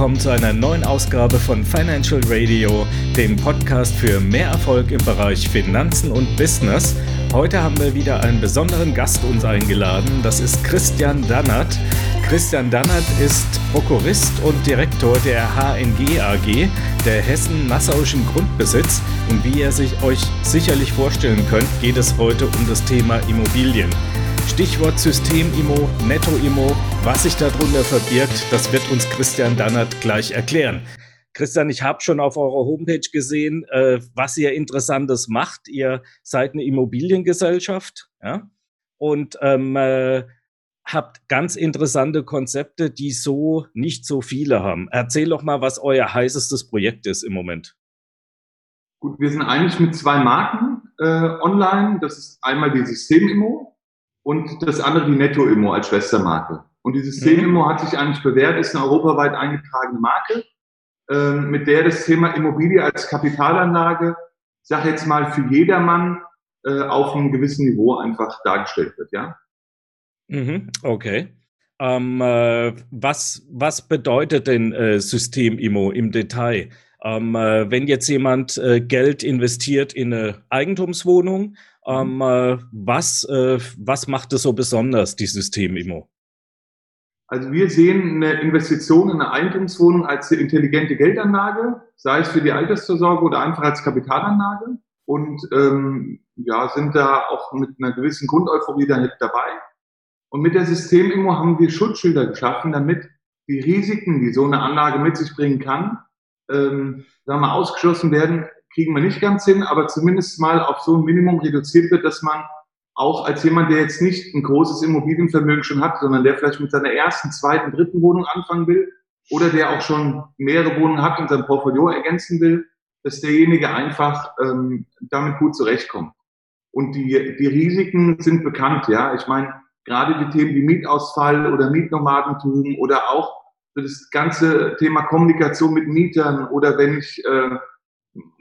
Willkommen zu einer neuen Ausgabe von Financial Radio, dem Podcast für mehr Erfolg im Bereich Finanzen und Business. Heute haben wir wieder einen besonderen Gast uns eingeladen. Das ist Christian Dannert. Christian Dannert ist Prokurist und Direktor der HNG AG, der Hessen-Nassauischen Grundbesitz. Und wie ihr sich euch sicherlich vorstellen könnt, geht es heute um das Thema Immobilien. Stichwort System-Immo, Netto-Immo, was sich darunter verbirgt, das wird uns Christian Dannert gleich erklären. Christian, ich habe schon auf eurer Homepage gesehen, äh, was ihr Interessantes macht. Ihr seid eine Immobiliengesellschaft ja? und ähm, äh, habt ganz interessante Konzepte, die so nicht so viele haben. Erzähl doch mal, was euer heißestes Projekt ist im Moment. Gut, wir sind eigentlich mit zwei Marken äh, online. Das ist einmal die System-Immo und das andere die Netto-Immo als Schwestermarke. Und die System-Immo mhm. hat sich eigentlich bewährt, ist eine europaweit eingetragene Marke, äh, mit der das Thema Immobilie als Kapitalanlage, sag jetzt mal, für jedermann äh, auf einem gewissen Niveau einfach dargestellt wird, ja. Mhm, okay. Ähm, äh, was, was bedeutet denn äh, System-Immo im Detail? Ähm, äh, wenn jetzt jemand äh, Geld investiert in eine Eigentumswohnung, ähm, mhm. äh, was, was macht es so besonders, die System-Immo? Also wir sehen eine Investition in eine Eigentumswohnung als eine intelligente Geldanlage, sei es für die Altersvorsorge oder einfach als Kapitalanlage. Und ähm, ja, sind da auch mit einer gewissen Grundeuphorie da mit dabei. Und mit der System-Immo haben wir Schutzschilder geschaffen, damit die Risiken, die so eine Anlage mit sich bringen kann, ähm, sagen wir, ausgeschlossen werden, kriegen wir nicht ganz hin, aber zumindest mal auf so ein Minimum reduziert wird, dass man auch als jemand, der jetzt nicht ein großes Immobilienvermögen schon hat, sondern der vielleicht mit seiner ersten, zweiten, dritten Wohnung anfangen will oder der auch schon mehrere Wohnungen hat und sein Portfolio ergänzen will, dass derjenige einfach ähm, damit gut zurechtkommt. Und die, die Risiken sind bekannt, ja. Ich meine, gerade die Themen wie Mietausfall oder Mietnomadentum oder auch das ganze Thema Kommunikation mit Mietern oder wenn ich äh,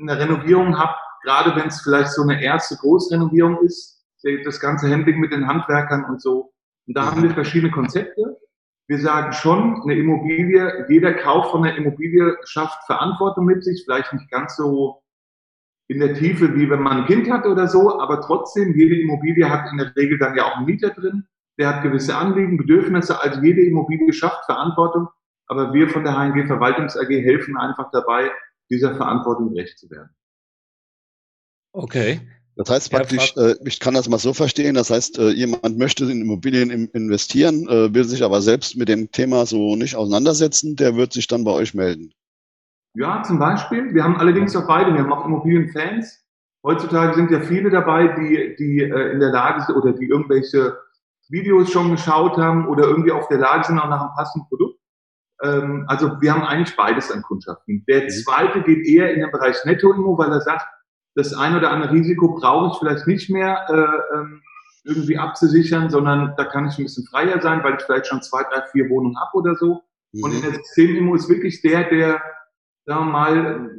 eine Renovierung habe, gerade wenn es vielleicht so eine erste Großrenovierung ist, das ganze Handling mit den Handwerkern und so. Und da haben wir verschiedene Konzepte. Wir sagen schon, eine Immobilie, jeder Kauf von einer Immobilie schafft Verantwortung mit sich, vielleicht nicht ganz so in der Tiefe, wie wenn man ein Kind hat oder so, aber trotzdem, jede Immobilie hat in der Regel dann ja auch einen Mieter drin, der hat gewisse Anliegen, Bedürfnisse, also jede Immobilie schafft Verantwortung, aber wir von der HNG Verwaltungs AG helfen einfach dabei, dieser Verantwortung gerecht zu werden. Okay. Das heißt praktisch, äh, ich kann das mal so verstehen, das heißt, äh, jemand möchte in Immobilien investieren, äh, will sich aber selbst mit dem Thema so nicht auseinandersetzen, der wird sich dann bei euch melden. Ja, zum Beispiel. Wir haben allerdings auch beide, wir haben auch Immobilienfans. Heutzutage sind ja viele dabei, die, die äh, in der Lage sind oder die irgendwelche Videos schon geschaut haben oder irgendwie auf der Lage sind, auch nach einem passenden Produkt. Ähm, also wir haben eigentlich beides an Kundschaften. Der mhm. zweite geht eher in den Bereich Netto-Immo, weil er sagt, das ein oder andere Risiko brauche ich vielleicht nicht mehr äh, ähm, irgendwie abzusichern, sondern da kann ich ein bisschen freier sein, weil ich vielleicht schon zwei, drei, vier Wohnungen habe oder so. Mhm. Und in der System-Immo ist wirklich der, der, sagen wir mal,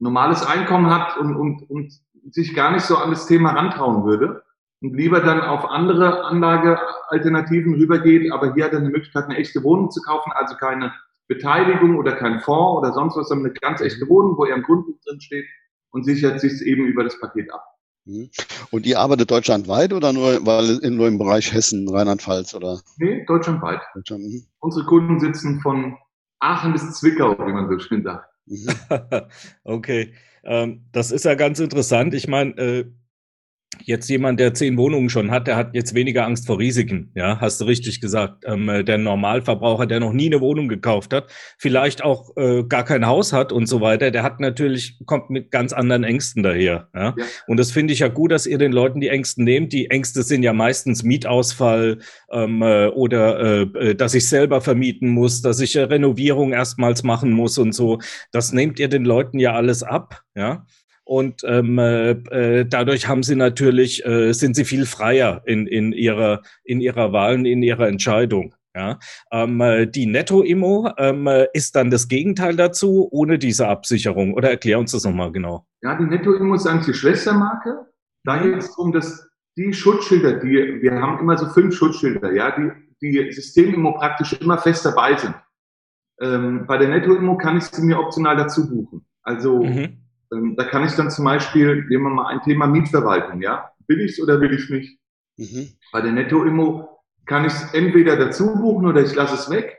normales Einkommen hat und, und, und sich gar nicht so an das Thema rantrauen würde und lieber dann auf andere Anlagealternativen rübergeht, aber hier hat er eine Möglichkeit, eine echte Wohnung zu kaufen, also keine Beteiligung oder kein Fonds oder sonst was, sondern eine ganz echte Wohnung, wo er im Grundbuch drin steht und sichert sich eben über das Paket ab. Mhm. Und ihr arbeitet deutschlandweit oder nur, weil in, nur im Bereich Hessen, Rheinland-Pfalz oder? Nee, deutschlandweit. Deutschland, mhm. Unsere Kunden sitzen von Aachen bis Zwickau, wie man so schön sagt. Mhm. okay, ähm, das ist ja ganz interessant. Ich meine, äh, Jetzt jemand, der zehn Wohnungen schon hat, der hat jetzt weniger Angst vor Risiken. Ja, hast du richtig gesagt. Ähm, äh, der Normalverbraucher, der noch nie eine Wohnung gekauft hat, vielleicht auch äh, gar kein Haus hat und so weiter, der hat natürlich, kommt mit ganz anderen Ängsten daher. Ja? ja. Und das finde ich ja gut, dass ihr den Leuten die Ängsten nehmt. Die Ängste sind ja meistens Mietausfall ähm, äh, oder äh, äh dass ich selber vermieten muss, dass ich äh, Renovierung erstmals machen muss und so. Das nehmt ihr den Leuten ja alles ab. Ja. Und ähm, äh, äh, dadurch haben sie natürlich, äh, sind sie viel freier in, in, ihrer, in ihrer Wahl und in ihrer Entscheidung. Ja, ähm, äh, die Netto-Immo ähm, äh, ist dann das Gegenteil dazu, ohne diese Absicherung. Oder erklär uns das nochmal genau. Ja, die Netto-Immo ist eigentlich die Schwestermarke. Da geht es darum, dass die Schutzschilder, die wir haben immer so fünf Schutzschilder, ja, die, die Systemimmo praktisch immer fest dabei sind. Ähm, bei der Nettoimmo kann ich sie mir optional dazu buchen. Also mhm. Ähm, da kann ich dann zum Beispiel, nehmen wir mal ein Thema Mietverwaltung, ja. Will ich es oder will ich es nicht? Mhm. Bei der Nettoimmo kann ich es entweder dazu buchen oder ich lasse es weg.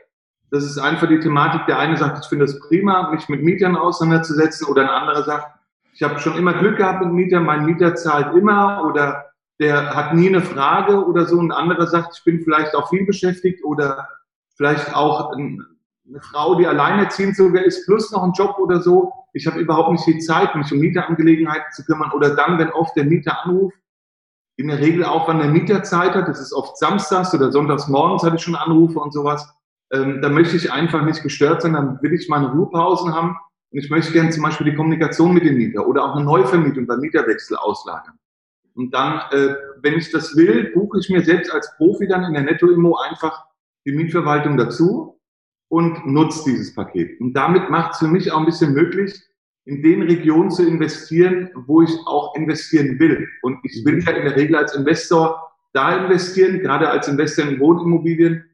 Das ist einfach die Thematik. Der eine sagt, ich finde es prima, mich mit Mietern auseinanderzusetzen, oder ein anderer sagt, ich habe schon immer Glück gehabt mit Mietern, mein Mieter zahlt immer oder der hat nie eine Frage oder so. Ein anderer sagt, ich bin vielleicht auch viel beschäftigt oder vielleicht auch eine Frau, die alleinerziehend sogar ist, plus noch einen Job oder so. Ich habe überhaupt nicht die Zeit, mich um Mieterangelegenheiten zu kümmern. Oder dann, wenn oft der Mieter anruft, in der Regel auch, wann der Mieter Zeit hat, das ist oft samstags oder sonntags morgens hatte ich schon Anrufe und sowas, ähm, da möchte ich einfach nicht gestört sein, dann will ich meine Ruhepausen haben. Und ich möchte gerne zum Beispiel die Kommunikation mit dem Mieter oder auch eine Neuvermietung beim Mieterwechsel auslagern. Und dann, äh, wenn ich das will, buche ich mir selbst als Profi dann in der Netto-Immo einfach die Mietverwaltung dazu und nutze dieses Paket. Und damit macht es für mich auch ein bisschen möglich, in den Regionen zu investieren, wo ich auch investieren will. Und ich will ja in der Regel als Investor da investieren, gerade als Investor in Wohnimmobilien,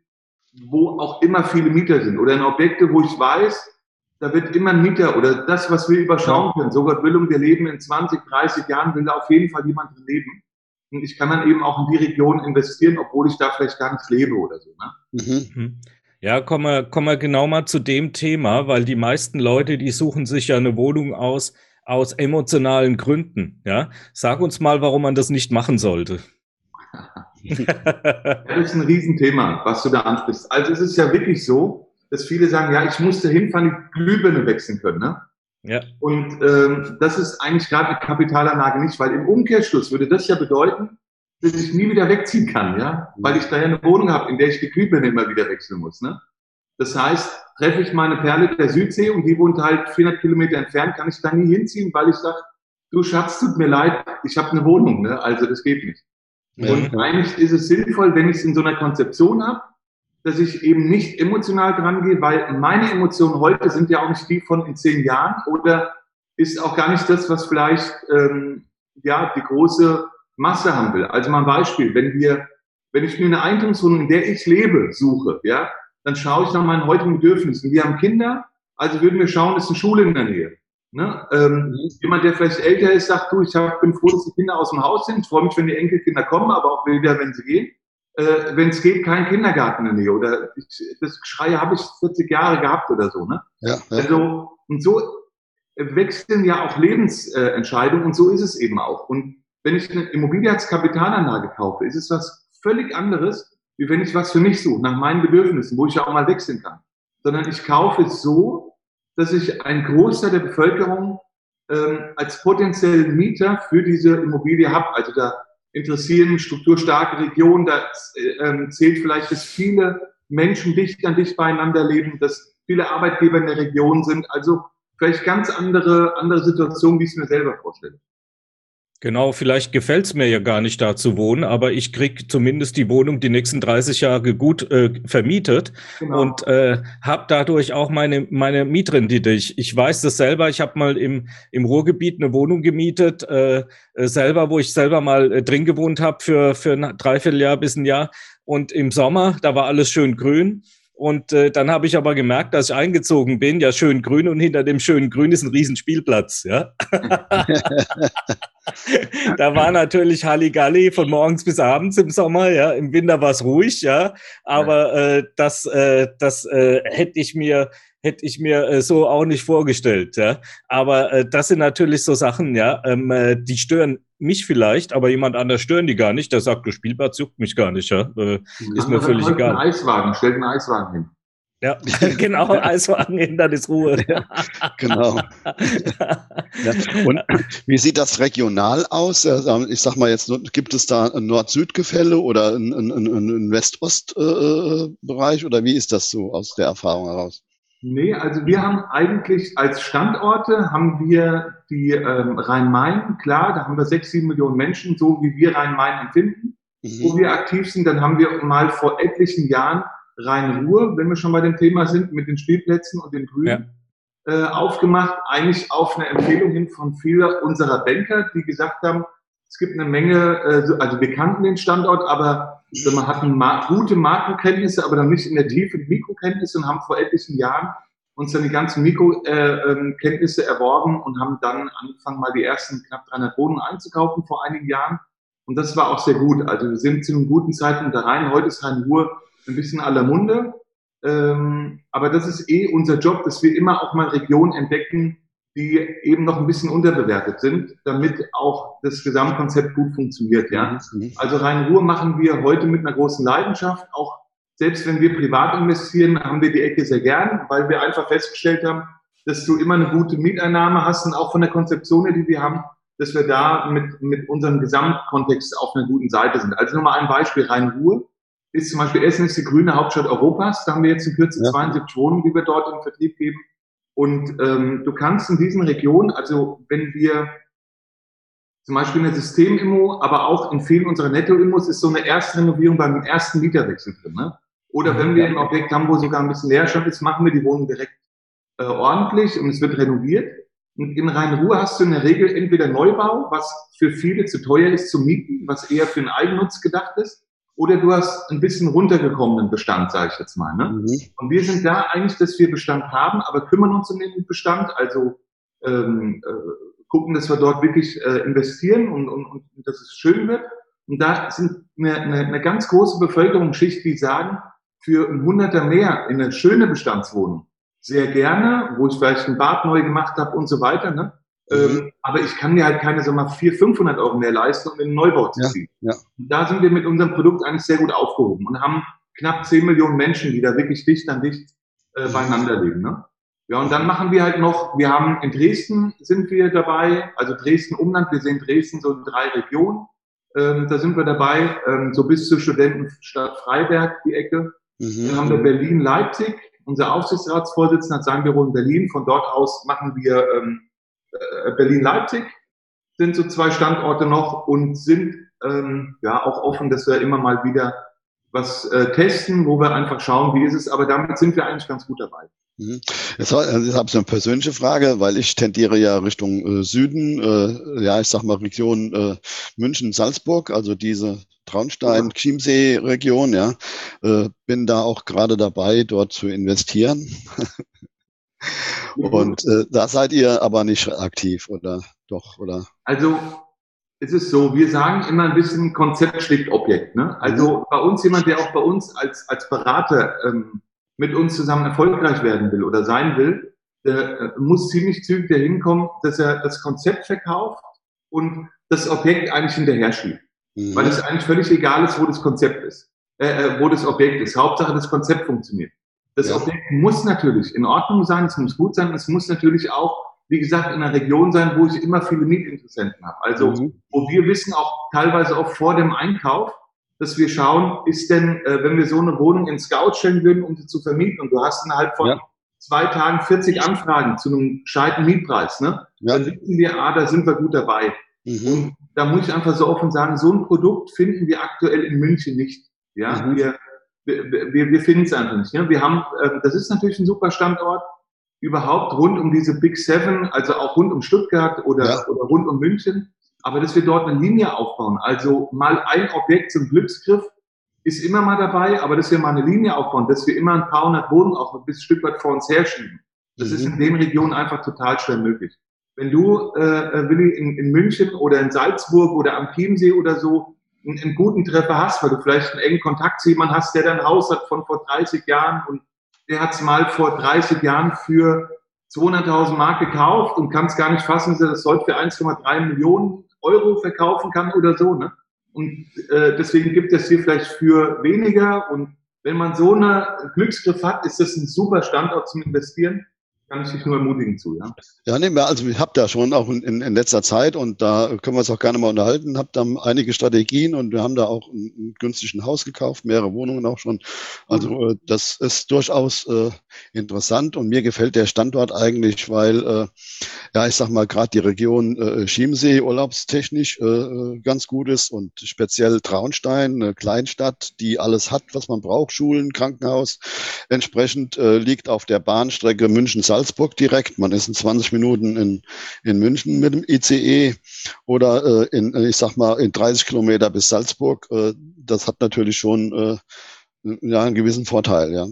wo auch immer viele Mieter sind oder in Objekte, wo ich weiß, da wird immer ein Mieter oder das, was wir überschauen können. So Gott will, um wir leben in 20, 30 Jahren, will da auf jeden Fall jemand drin leben. Und ich kann dann eben auch in die Region investieren, obwohl ich da vielleicht gar nicht lebe oder so. Ne? Mhm. Ja, kommen wir, kommen wir genau mal zu dem Thema, weil die meisten Leute, die suchen sich ja eine Wohnung aus, aus emotionalen Gründen. Ja, sag uns mal, warum man das nicht machen sollte. das ist ein Riesenthema, was du da ansprichst. Also es ist ja wirklich so, dass viele sagen, ja, ich musste hinfahren, die Glühbirne wechseln können. Ne? Ja. Und ähm, das ist eigentlich gerade eine Kapitalanlage nicht, weil im Umkehrschluss würde das ja bedeuten, dass ich nie wieder wegziehen kann, ja, weil ich da ja eine Wohnung habe, in der ich die Glühbirne immer wieder wechseln muss. Ne? Das heißt, treffe ich meine Perle der Südsee und die wohnt halt 400 Kilometer entfernt, kann ich da nie hinziehen, weil ich sage, du Schatz, tut mir leid, ich habe eine Wohnung, ne? also das geht nicht. Ja. Und eigentlich ist es sinnvoll, wenn ich es in so einer Konzeption habe, dass ich eben nicht emotional dran gehe, weil meine Emotionen heute sind ja auch nicht die von in zehn Jahren oder ist auch gar nicht das, was vielleicht ähm, ja die große Masse haben will. Also mal ein Beispiel, wenn wir, wenn ich mir eine Eigentumswohnung, in der ich lebe, suche, ja, dann schaue ich nach meinen heutigen Bedürfnissen. Wir haben Kinder, also würden wir schauen, ist eine Schule in der Nähe. Ne? Ähm. Jemand, der vielleicht älter ist, sagt, du, ich hab, bin froh, dass die Kinder aus dem Haus sind. Ich freue mich, wenn die Enkelkinder kommen, aber auch wieder, wenn sie gehen. Äh, wenn es geht, kein Kindergarten in der Nähe. Oder ich, das Geschrei habe ich 40 Jahre gehabt oder so. Ne? Ja, ja. Also, und so wechseln ja auch Lebensentscheidungen und so ist es eben auch. Und wenn ich eine Immobilie als Kapitalanlage kaufe, ist es was völlig anderes, wie wenn ich was für mich suche, nach meinen Bedürfnissen, wo ich ja auch mal wechseln kann. Sondern ich kaufe es so, dass ich einen Großteil der Bevölkerung ähm, als potenziellen Mieter für diese Immobilie habe. Also da interessieren strukturstarke Regionen, da äh, ähm, zählt vielleicht, dass viele Menschen dicht an dicht beieinander leben, dass viele Arbeitgeber in der Region sind. Also vielleicht ganz andere, andere Situationen, wie ich es mir selber vorstelle. Genau, vielleicht gefällt's mir ja gar nicht da zu wohnen, aber ich krieg zumindest die Wohnung die nächsten 30 Jahre gut äh, vermietet genau. und äh, habe dadurch auch meine meine Mietrendite. Ich, ich weiß das selber. Ich habe mal im im Ruhrgebiet eine Wohnung gemietet, äh, äh, selber, wo ich selber mal äh, drin gewohnt habe für für ein Dreivierteljahr bis ein Jahr. Und im Sommer, da war alles schön grün. Und äh, dann habe ich aber gemerkt, dass ich eingezogen bin, ja schön grün und hinter dem schönen Grün ist ein Riesenspielplatz, ja. da war natürlich Halligalli von morgens bis abends im Sommer, ja. Im Winter war es ruhig, ja. Aber äh, das, äh, das äh, hätte ich mir hätte ich mir äh, so auch nicht vorgestellt. Ja? Aber äh, das sind natürlich so Sachen, ja, ähm, äh, die stören mich vielleicht, aber jemand anders stören die gar nicht. Der sagt, du Spielplatz juckt mich gar nicht. Ja? Äh, ist mir völlig egal. Einen Eiswagen, stellt einen Eiswagen hin. Ja, genau, Eiswagen hin, dann ist Ruhe. Ja, genau. Ja. Und wie sieht das regional aus? Ich sag mal jetzt, gibt es da ein Nord-Süd-Gefälle oder ein, ein, ein West-Ost-Bereich äh, oder wie ist das so aus der Erfahrung heraus? Nee, also wir haben eigentlich als Standorte haben wir die ähm, Rhein-Main, klar, da haben wir sechs, sieben Millionen Menschen, so wie wir Rhein-Main empfinden, mhm. wo wir aktiv sind. Dann haben wir mal vor etlichen Jahren Rhein-Ruhr, wenn wir schon bei dem Thema sind, mit den Spielplätzen und den Grünen, ja. äh, aufgemacht, eigentlich auf eine Empfehlung hin von vielen unserer Banker, die gesagt haben, es gibt eine Menge, äh, also wir kannten den Standort, aber wir hatten ma gute Makrokenntnisse, aber dann nicht in der Tiefe Mikrokenntnisse und haben vor etlichen Jahren uns dann die ganzen Mikrokenntnisse äh, ähm, erworben und haben dann angefangen, mal die ersten knapp 300 Wohnungen einzukaufen vor einigen Jahren. Und das war auch sehr gut. Also wir sind zu einem guten Zeitpunkt da rein. Heute ist Rhein-Ruhr ein bisschen aller Munde. Ähm, aber das ist eh unser Job, dass wir immer auch mal Regionen entdecken, die eben noch ein bisschen unterbewertet sind, damit auch das Gesamtkonzept gut funktioniert. Ja? Also Rhein-Ruhr machen wir heute mit einer großen Leidenschaft. Auch selbst wenn wir privat investieren, haben wir die Ecke sehr gern, weil wir einfach festgestellt haben, dass du immer eine gute Mieteinnahme hast und auch von der Konzeption, die wir haben, dass wir da mit, mit unserem Gesamtkontext auf einer guten Seite sind. Also nochmal ein Beispiel, Rhein-Ruhr ist zum Beispiel Essen ist die grüne Hauptstadt Europas. Da haben wir jetzt in Kürze ja. 72 Wohnungen, die wir dort im Vertrieb geben. Und ähm, du kannst in diesen Regionen, also wenn wir zum Beispiel eine System-Immo, aber auch in vielen unserer Netto-Immos ist so eine Erstrenovierung beim ersten Mieterwechsel drin. Ne? Oder wenn wir ein Objekt haben, wo sogar ein bisschen Leerstand ist, machen wir die Wohnung direkt äh, ordentlich und es wird renoviert. Und in Rhein-Ruhr hast du in der Regel entweder Neubau, was für viele zu teuer ist zu mieten, was eher für den Eigennutz gedacht ist, oder du hast ein bisschen runtergekommenen Bestand, sage ich jetzt mal. Ne? Mhm. Und wir sind da eigentlich, dass wir Bestand haben, aber kümmern uns um den Bestand, also ähm, äh, gucken, dass wir dort wirklich äh, investieren und, und, und dass es schön wird. Und da sind eine, eine, eine ganz große Bevölkerungsschicht, die sagen, für ein Hunderter mehr in eine schöne Bestandswohnung sehr gerne, wo ich vielleicht ein Bad neu gemacht habe und so weiter, ne? Mhm. Ähm, aber ich kann mir halt keine, sag mal, 400, 500 Euro mehr leisten, um in einen Neubau zu ziehen. Ja, ja. Da sind wir mit unserem Produkt eigentlich sehr gut aufgehoben und haben knapp 10 Millionen Menschen, die da wirklich dicht an dicht äh, beieinander leben. Ne? Ja, und dann machen wir halt noch, wir haben in Dresden sind wir dabei, also Dresden Umland, wir sehen Dresden so in drei Regionen. Ähm, da sind wir dabei, ähm, so bis zur Studentenstadt Freiberg, die Ecke. Mhm. Dann haben wir Berlin, Leipzig. Unser Aufsichtsratsvorsitzender hat sein Büro in Berlin. Von dort aus machen wir ähm, äh, Berlin-Leipzig sind so zwei Standorte noch und sind ähm, ja auch offen, dass wir immer mal wieder was äh, testen, wo wir einfach schauen, wie ist es. Aber damit sind wir eigentlich ganz gut dabei. Mhm. Jetzt, jetzt habe ich eine persönliche Frage, weil ich tendiere ja Richtung äh, Süden, äh, ja, ich sag mal Region äh, München, Salzburg, also diese Traunstein, Chiemsee-Region, ja. Äh, bin da auch gerade dabei, dort zu investieren. Und äh, da seid ihr aber nicht aktiv, oder doch, oder? Also es ist so, wir sagen immer ein bisschen Konzept schlägt Objekt. Ne? Also mhm. bei uns jemand, der auch bei uns als, als Berater ähm, mit uns zusammen erfolgreich werden will oder sein will, der äh, muss ziemlich zügig dahin kommen, dass er das Konzept verkauft und das Objekt eigentlich hinterher schiebt. Mhm. Weil es eigentlich völlig egal ist, wo das Konzept ist, äh, äh wo das Objekt ist. Hauptsache, das Konzept funktioniert. Das ja. Objekt muss natürlich in Ordnung sein, es muss gut sein, es muss natürlich auch, wie gesagt, in einer Region sein, wo ich immer viele Mietinteressenten habe. Also, mhm. wo wir wissen auch teilweise auch vor dem Einkauf, dass wir schauen, ist denn, äh, wenn wir so eine Wohnung in Scout stellen würden, um sie zu vermieten, und du hast innerhalb von ja. zwei Tagen 40 Anfragen zu einem gescheiten Mietpreis, ne? Ja. Dann wissen wir, ah, da sind wir gut dabei. Mhm. Und da muss ich einfach so offen sagen, so ein Produkt finden wir aktuell in München nicht. Ja, mhm. wir wir, wir, wir finden es einfach nicht. Ne? Wir haben, äh, das ist natürlich ein super Standort, überhaupt rund um diese Big Seven, also auch rund um Stuttgart oder, ja. oder rund um München. Aber dass wir dort eine Linie aufbauen, also mal ein Objekt zum Glücksgriff, ist immer mal dabei, aber dass wir mal eine Linie aufbauen, dass wir immer ein paar hundert Wohnungen auch ein bisschen Stück weit vor uns herschieben, das mhm. ist in den Regionen einfach total schwer möglich. Wenn du, äh, äh, Willi, in, in München oder in Salzburg oder am Chiemsee oder so einen, einen guten Treffer hast, weil du vielleicht einen engen Kontakt zu jemandem hast, der dein Haus hat von vor 30 Jahren und der hat es mal vor 30 Jahren für 200.000 Mark gekauft und kann es gar nicht fassen, dass er das heute für 1,3 Millionen Euro verkaufen kann oder so. Ne? Und äh, deswegen gibt es hier vielleicht für weniger. Und wenn man so einen Glücksgriff hat, ist das ein super Standort zum Investieren kann ich dich nur ermutigen zu, ja. Ja, nee, also ich habe da schon auch in, in letzter Zeit und da können wir uns auch gerne mal unterhalten, habe da einige Strategien und wir haben da auch ein, ein günstigen Haus gekauft, mehrere Wohnungen auch schon. Also mhm. äh, das ist durchaus äh, interessant und mir gefällt der Standort eigentlich, weil äh, ja, ich sag mal gerade die Region äh, Chiemsee urlaubstechnisch äh, äh, ganz gut ist und speziell Traunstein, eine Kleinstadt, die alles hat, was man braucht, Schulen, Krankenhaus, entsprechend liegt auf der Bahnstrecke München-Salzburg Salzburg direkt. Man ist in 20 Minuten in, in München mit dem ICE oder äh, in, ich sag mal, in 30 Kilometer bis Salzburg. Äh, das hat natürlich schon äh, ja, einen gewissen Vorteil, ja.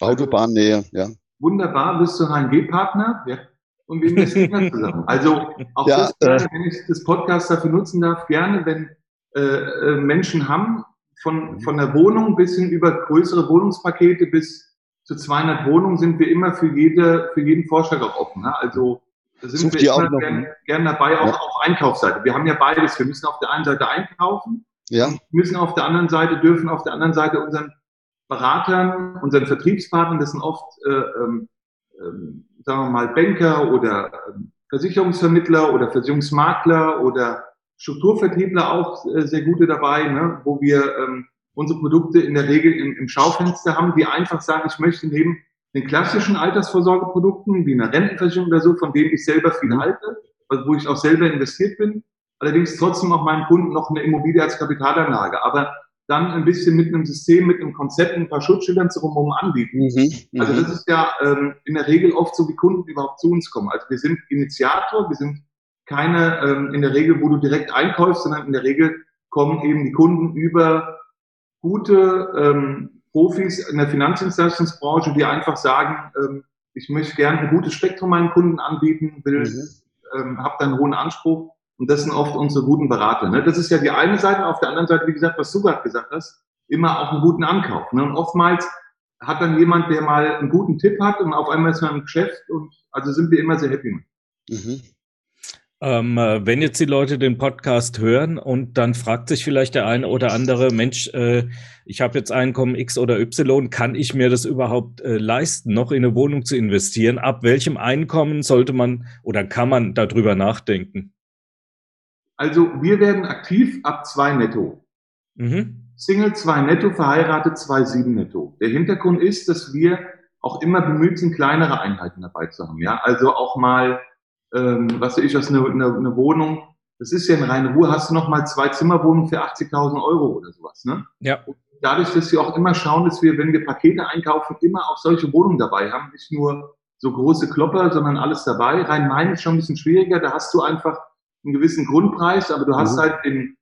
Autobahnnähe, ja. Wunderbar, bist du HNG-Partner? Ja. Und wir investieren zusammen. Also auch ja, das, gerne, äh, wenn ich das Podcast dafür nutzen darf, gerne, wenn äh, äh, Menschen haben, von, von der Wohnung bis hin über größere Wohnungspakete bis zu 200 Wohnungen sind wir immer für jede, für jeden Vorschlag auch offen. Ne? Also da sind Sucht wir immer gern, gern, dabei, auch ja. auf Einkaufsseite. Wir haben ja beides. Wir müssen auf der einen Seite einkaufen, ja. müssen auf der anderen Seite, dürfen auf der anderen Seite unseren Beratern, unseren Vertriebspartnern, das sind oft, äh, ähm, ähm, sagen wir mal, Banker oder ähm, Versicherungsvermittler oder Versicherungsmakler oder Strukturvertriebler auch äh, sehr gute dabei, ne, wo wir ähm, unsere Produkte in der Regel im, im Schaufenster haben, die einfach sagen, ich möchte neben den klassischen Altersvorsorgeprodukten wie einer Rentenversicherung oder so, von denen ich selber viel halte, also wo ich auch selber investiert bin, allerdings trotzdem auch meinen Kunden noch eine Immobilie als Kapitalanlage, aber dann ein bisschen mit einem System, mit einem Konzept, ein paar Schutzschildern zu rum anbieten. Mhm, also mhm. das ist ja ähm, in der Regel oft so, wie Kunden überhaupt zu uns kommen. Also wir sind Initiator, wir sind keine ähm, in der Regel, wo du direkt einkaufst, sondern in der Regel kommen eben die Kunden über gute ähm, Profis in der Finanzdienstleistungsbranche, die einfach sagen, ähm, ich möchte gerne ein gutes Spektrum meinen Kunden anbieten, will, mhm. ähm, habe da einen hohen Anspruch. Und das sind oft unsere guten Berater. Ne? Das ist ja die eine Seite. Auf der anderen Seite, wie gesagt, was du gerade gesagt hast, immer auch einen guten Ankauf. Ne? Und oftmals hat dann jemand, der mal einen guten Tipp hat und auf einmal ist man im Geschäft und also sind wir immer sehr happy. Mhm. Ähm, äh, wenn jetzt die Leute den Podcast hören und dann fragt sich vielleicht der eine oder andere, Mensch, äh, ich habe jetzt Einkommen X oder Y, kann ich mir das überhaupt äh, leisten, noch in eine Wohnung zu investieren? Ab welchem Einkommen sollte man oder kann man darüber nachdenken? Also wir werden aktiv ab zwei netto. Mhm. Single zwei netto, verheiratet zwei sieben netto. Der Hintergrund ist, dass wir auch immer bemüht sind, kleinere Einheiten dabei zu haben. Ja, also auch mal ähm, was weiß ich, was eine, eine, eine Wohnung, das ist ja in reine Ruhe, hast du noch mal zwei Zimmerwohnungen für 80.000 Euro oder sowas, ne? Ja. Und dadurch, dass wir auch immer schauen, dass wir, wenn wir Pakete einkaufen, immer auch solche Wohnungen dabei haben, nicht nur so große Klopper, sondern alles dabei. Rhein-Main ist schon ein bisschen schwieriger, da hast du einfach einen gewissen Grundpreis, aber du hast mhm. halt in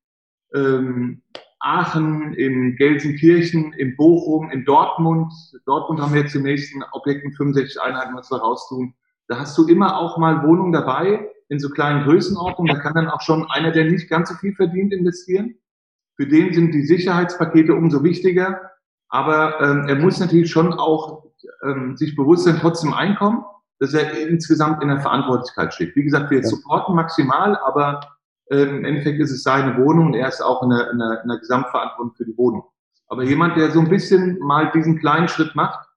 ähm, Aachen, in Gelsenkirchen, in Bochum, in Dortmund. Dortmund haben wir jetzt im nächsten Objekt mit 65 Einheiten, was wir raustun. Da hast du immer auch mal Wohnungen dabei in so kleinen Größenordnungen. Da kann dann auch schon einer, der nicht ganz so viel verdient, investieren. Für den sind die Sicherheitspakete umso wichtiger. Aber ähm, er muss natürlich schon auch ähm, sich bewusst sein, trotzdem Einkommen, dass er insgesamt in der Verantwortlichkeit steht. Wie gesagt, wir ja. supporten maximal, aber ähm, im Endeffekt ist es seine Wohnung und er ist auch in der, in, der, in der Gesamtverantwortung für die Wohnung. Aber jemand, der so ein bisschen mal diesen kleinen Schritt macht,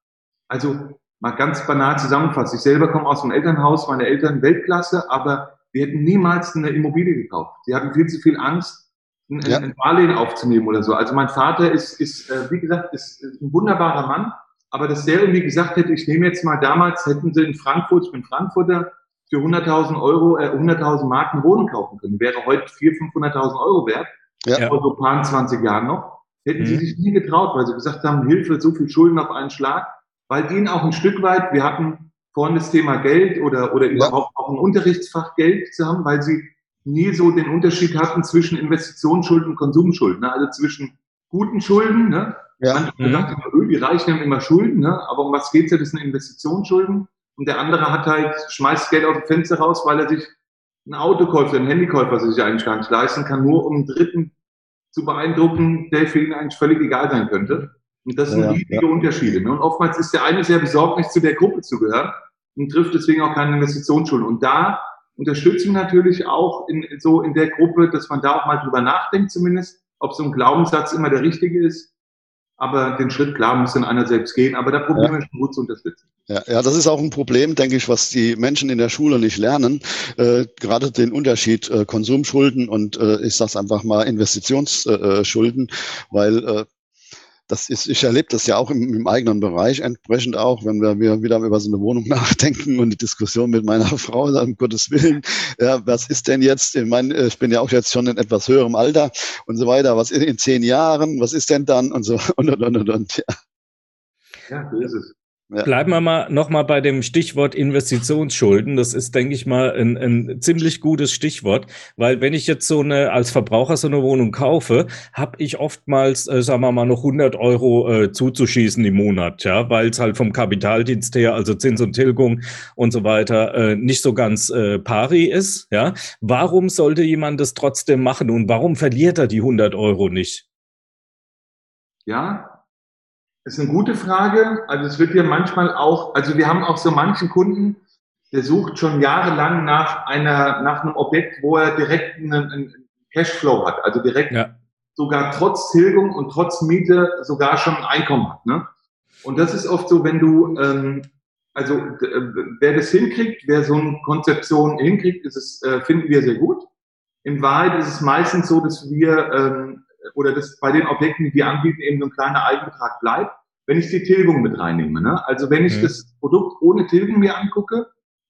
also mal ganz banal zusammenfasst. Ich selber komme aus dem Elternhaus, meine Eltern Weltklasse, aber wir hätten niemals eine Immobilie gekauft. Sie hatten viel zu viel Angst, ein, ja. ein Darlehen aufzunehmen oder so. Also mein Vater ist, ist äh, wie gesagt, ist ein wunderbarer Mann, aber dass der irgendwie gesagt hätte, ich nehme jetzt mal damals, hätten sie in Frankfurt, ich bin Frankfurter, für 100.000 Euro, äh, 100.000 Marken Wohnen kaufen können. Wäre heute 400.000, 500.000 Euro wert, ja. vor so ein paar 20 Jahren noch. Hätten mhm. sie sich nie getraut, weil sie gesagt haben, Hilfe, so viel Schulden auf einen Schlag weil ihnen auch ein Stück weit, wir hatten vorhin das Thema Geld oder, oder ja. überhaupt auch ein Unterrichtsfach Geld zu haben, weil sie nie so den Unterschied hatten zwischen Investitionsschulden und Konsumschulden, ne? also zwischen guten Schulden, ne? Ja. Man mhm. sagt immer, öh, die Reichen haben immer Schulden, ne? aber um was geht's ja? Das sind Investitionsschulden. Und der andere hat halt, schmeißt Geld aus dem Fenster raus, weil er sich ein Autokäufer, ein Handykäufer sich eigentlich gar nicht leisten kann, nur um einen Dritten zu beeindrucken, der für ihn eigentlich völlig egal sein könnte. Und das sind ja, riesige ja. Unterschiede. Ne? Und oftmals ist der eine sehr besorgt, nicht zu der Gruppe zu gehören und trifft deswegen auch keine Investitionsschulden. Und da unterstützen wir natürlich auch in, so in der Gruppe, dass man da auch mal drüber nachdenkt zumindest, ob so ein Glaubenssatz immer der richtige ist. Aber den Schritt, klar, muss dann einer selbst gehen. Aber da probieren ja. wir schon gut zu unterstützen. Ja, ja, das ist auch ein Problem, denke ich, was die Menschen in der Schule nicht lernen. Äh, gerade den Unterschied äh, Konsumschulden und äh, ich sage es einfach mal Investitionsschulden, weil äh, das ist, ich erlebe das ja auch im, im, eigenen Bereich entsprechend auch, wenn wir, wir wieder über so eine Wohnung nachdenken und die Diskussion mit meiner Frau, um Gottes Willen, ja, was ist denn jetzt, ich meine, ich bin ja auch jetzt schon in etwas höherem Alter und so weiter, was in, in zehn Jahren, was ist denn dann und so und und und und, und ja. Ja, so ist es. Ja. Bleiben wir mal nochmal bei dem Stichwort Investitionsschulden. Das ist, denke ich mal, ein, ein ziemlich gutes Stichwort, weil wenn ich jetzt so eine als Verbraucher so eine Wohnung kaufe, habe ich oftmals, äh, sagen wir mal, noch 100 Euro äh, zuzuschießen im Monat, ja, weil es halt vom Kapitaldienst her, also Zins und Tilgung und so weiter, äh, nicht so ganz äh, pari ist, ja. Warum sollte jemand das trotzdem machen und warum verliert er die 100 Euro nicht? Ja, ist eine gute Frage. Also es wird ja manchmal auch, also wir haben auch so manchen Kunden, der sucht schon jahrelang nach einer, nach einem Objekt, wo er direkt einen, einen Cashflow hat, also direkt ja. sogar trotz Tilgung und trotz Miete sogar schon ein Einkommen hat. Ne? Und das ist oft so, wenn du, ähm, also äh, wer das hinkriegt, wer so eine Konzeption hinkriegt, ist es, äh, finden wir sehr gut. In Wahrheit ist es meistens so, dass wir ähm, oder das bei den Objekten, die wir anbieten, eben so ein kleiner Eigenbetrag bleibt, wenn ich die Tilgung mit reinnehme. Ne? Also wenn ich mhm. das Produkt ohne Tilgung mir angucke,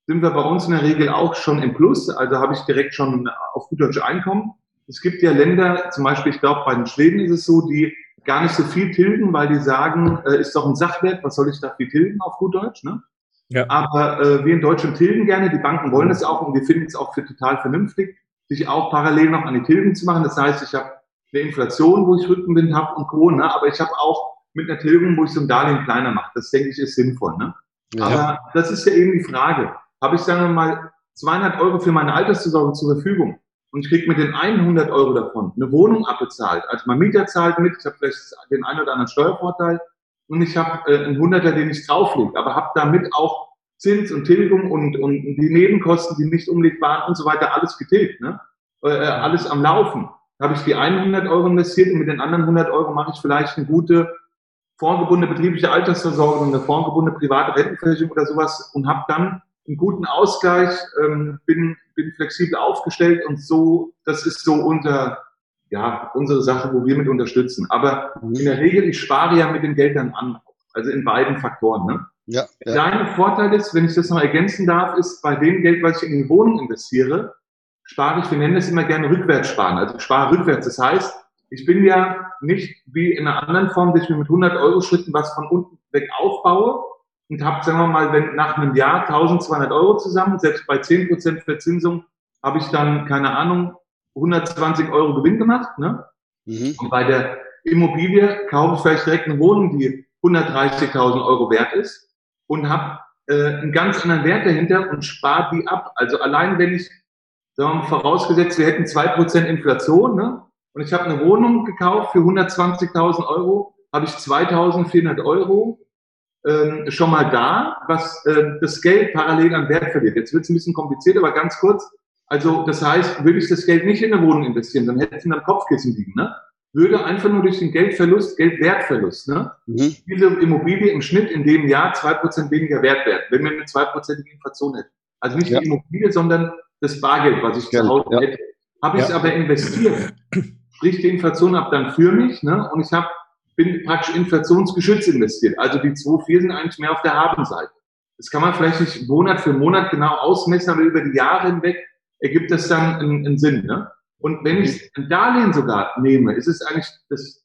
sind wir bei uns in der Regel auch schon im Plus, also habe ich direkt schon auf gut Deutsch Einkommen. Es gibt ja Länder, zum Beispiel, ich glaube, bei den Schweden ist es so, die gar nicht so viel tilgen, weil die sagen, äh, ist doch ein Sachwert, was soll ich da viel tilgen auf gut Deutsch, ne? Ja. Aber äh, wir in Deutschland tilgen gerne, die Banken wollen es auch und wir finden es auch für total vernünftig, sich auch parallel noch an die Tilgen zu machen. Das heißt, ich habe eine Inflation, wo ich Rückenwind habe und Co. Ne? Aber ich habe auch mit einer Tilgung, wo ich so ein Darlehen kleiner mache. Das denke ich ist sinnvoll. Ne? Ja. Aber das ist ja eben die Frage. Habe ich, sagen wir mal, 200 Euro für meine Altersvorsorge zur Verfügung und ich kriege mit den 100 Euro davon eine Wohnung abbezahlt. Also mein Mieter zahlt mit, ich habe vielleicht den einen oder anderen Steuervorteil und ich habe äh, einen Hunderter, den ich drauflege, aber habe damit auch Zins und Tilgung und, und die Nebenkosten, die nicht umlegbaren und so weiter, alles getilgt. Ne? Äh, alles am Laufen habe ich die 100 Euro investiert und mit den anderen 100 Euro mache ich vielleicht eine gute vorgebundene betriebliche Altersversorgung, eine vorgebundene private Rentenversicherung oder sowas und habe dann einen guten Ausgleich, ähm, bin, bin flexibel aufgestellt und so, das ist so unser, ja, unsere Sache, wo wir mit unterstützen. Aber mhm. in der Regel, ich spare ja mit dem Geld dann an, also in beiden Faktoren. Ne? Ja, ja. Dein Vorteil ist, wenn ich das noch ergänzen darf, ist bei dem Geld, was ich in die Wohnung investiere, spare ich, wir nennen es immer gerne rückwärts sparen. Also ich spare rückwärts. Das heißt, ich bin ja nicht wie in einer anderen Form, dass ich mir mit 100 Euro Schritten was von unten weg aufbaue und habe, sagen wir mal, wenn nach einem Jahr 1200 Euro zusammen, selbst bei 10% Verzinsung, habe ich dann, keine Ahnung, 120 Euro Gewinn gemacht. Ne? Mhm. Und bei der Immobilie kaufe ich vielleicht direkt eine Wohnung, die 130.000 Euro wert ist und habe äh, einen ganz anderen Wert dahinter und spare die ab. Also allein wenn ich sagen wir mal, vorausgesetzt, wir hätten zwei Prozent Inflation, ne? und ich habe eine Wohnung gekauft für 120.000 Euro, habe ich 2.400 Euro ähm, schon mal da, was äh, das Geld parallel an Wert verliert. Jetzt wird es ein bisschen kompliziert, aber ganz kurz. Also das heißt, würde ich das Geld nicht in eine Wohnung investieren, dann hätte es in einem Kopfkissen liegen. Ne? Würde einfach nur durch den Geldverlust, Geldwertverlust, ne? Mhm. diese Immobilie im Schnitt in dem Jahr zwei Prozent weniger wert werden, wenn wir eine zweiprozentige Inflation hätten. Also nicht ja. die Immobilie, sondern das Bargeld, was ich zu Hause ja. hätte. Habe ich es ja. aber investiert. Sprich, die Inflation ab dann für mich, ne? Und ich habe bin praktisch inflationsgeschützt investiert. Also die 2,4 sind eigentlich mehr auf der Habenseite. Das kann man vielleicht nicht Monat für Monat genau ausmessen, aber über die Jahre hinweg ergibt das dann einen, einen Sinn. Ne? Und wenn ich ein Darlehen sogar nehme, ist es eigentlich das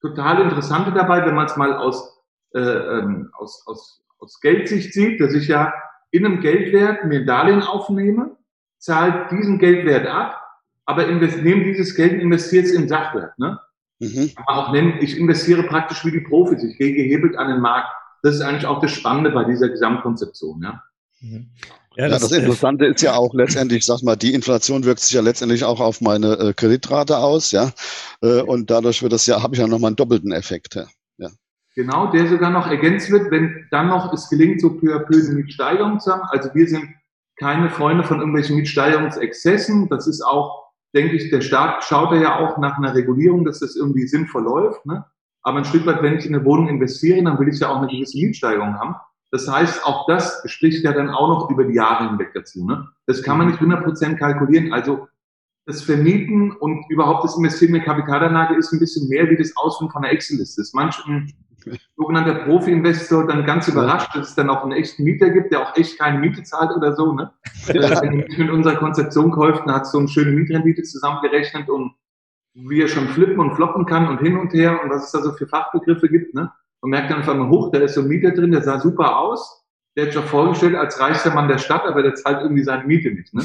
total Interessante dabei, wenn man es mal aus, äh, ähm, aus, aus, aus Geldsicht sieht, dass ich ja in einem Geldwert mir ein Darlehen aufnehme zahlt diesen Geldwert ab, aber nehme dieses Geld und investiert es in Sachwert. Ne? Mhm. Kann auch nennen, ich investiere praktisch wie die Profis, ich gehe gehebelt an den Markt. Das ist eigentlich auch das Spannende bei dieser Gesamtkonzeption. Ja? Mhm. Ja, das, ja, das Interessante ist ja auch letztendlich, sag mal, die Inflation wirkt sich ja letztendlich auch auf meine äh, Kreditrate aus, ja. Äh, und dadurch wird das ja, habe ich ja nochmal einen doppelten Effekt. Ja. ja. Genau, der sogar noch ergänzt wird, wenn dann noch es gelingt, so peu à peu eine Mietsteigerung zu haben. Also wir sind keine Freunde von irgendwelchen Mietsteigerungsexzessen. Das ist auch, denke ich, der Staat schaut ja auch nach einer Regulierung, dass das irgendwie sinnvoll läuft. Ne? Aber ein Stück weit, wenn ich in eine Wohnung investiere, dann will ich ja auch eine gewisse Mietsteigerung haben. Das heißt, auch das spricht ja dann auch noch über die Jahre hinweg dazu. Ne? Das kann man nicht 100% kalkulieren. Also das Vermieten und überhaupt das Investieren in Kapitalanlage ist ein bisschen mehr wie das Ausfüllen von einer Excel-Liste. Manchen sogenannter Profi-Investor dann ganz überrascht, dass es dann auch einen echten Mieter gibt, der auch echt keine Miete zahlt oder so. Ne? Ja. Wenn ich mit unserer Konzeption geholfen hat so eine schöne Mietrendite zusammengerechnet und wie er schon flippen und floppen kann und hin und her und was es da so für Fachbegriffe gibt. Ne? und merkt dann auf einmal hoch, da ist so ein Mieter drin, der sah super aus. Der hat sich auch vorgestellt als reichster Mann der Stadt, aber der zahlt irgendwie seine Miete nicht. Ne?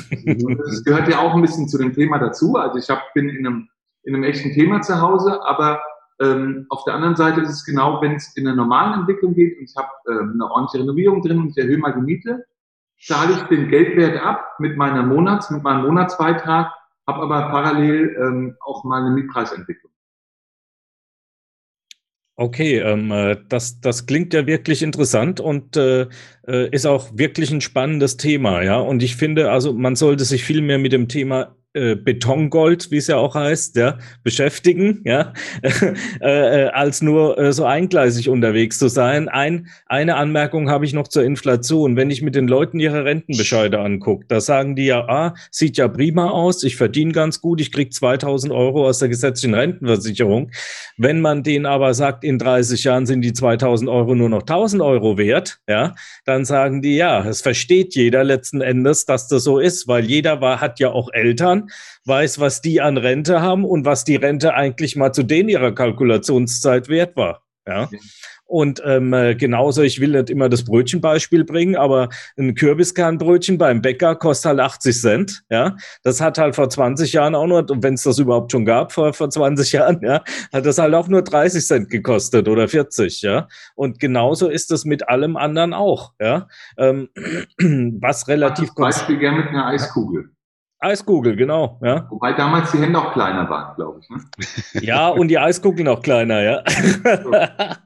das gehört ja auch ein bisschen zu dem Thema dazu. Also ich hab, bin in einem, in einem echten Thema zu Hause, aber ähm, auf der anderen Seite ist es genau, wenn es in einer normalen Entwicklung geht und ich habe ähm, eine ordentliche Renovierung drin und ich erhöhe mal die Miete, zahle ich den Geldwert ab mit meiner Monats, mit meinem Monatsbeitrag, habe aber parallel ähm, auch mal eine Mietpreisentwicklung. Okay, ähm, äh, das, das klingt ja wirklich interessant und äh, äh, ist auch wirklich ein spannendes Thema, ja. Und ich finde, also man sollte sich viel mehr mit dem Thema äh, Betongold, wie es ja auch heißt, ja, beschäftigen, ja, äh, äh, als nur äh, so eingleisig unterwegs zu sein. Ein, eine Anmerkung habe ich noch zur Inflation. Wenn ich mit den Leuten ihre Rentenbescheide angucke, da sagen die ja, ah, sieht ja prima aus, ich verdiene ganz gut, ich krieg 2000 Euro aus der gesetzlichen Rentenversicherung. Wenn man denen aber sagt, in 30 Jahren sind die 2000 Euro nur noch 1000 Euro wert, ja, dann sagen die, ja, es versteht jeder letzten Endes, dass das so ist, weil jeder war, hat ja auch Eltern, weiß, was die an Rente haben und was die Rente eigentlich mal zu denen ihrer Kalkulationszeit wert war. Ja. Und ähm, äh, genauso, ich will nicht immer das Brötchenbeispiel bringen, aber ein Kürbiskernbrötchen beim Bäcker kostet halt 80 Cent. Ja, das hat halt vor 20 Jahren auch nur, wenn es das überhaupt schon gab, vor, vor 20 Jahren, ja, hat das halt auch nur 30 Cent gekostet oder 40. Ja, und genauso ist es mit allem anderen auch. Ja, ähm, was relativ. Beispiel gerne mit einer Eiskugel. Eiskugel, genau, ja. Wobei damals die Hände auch kleiner waren, glaube ich. Ne? Ja, und die Eiskugeln auch kleiner, ja.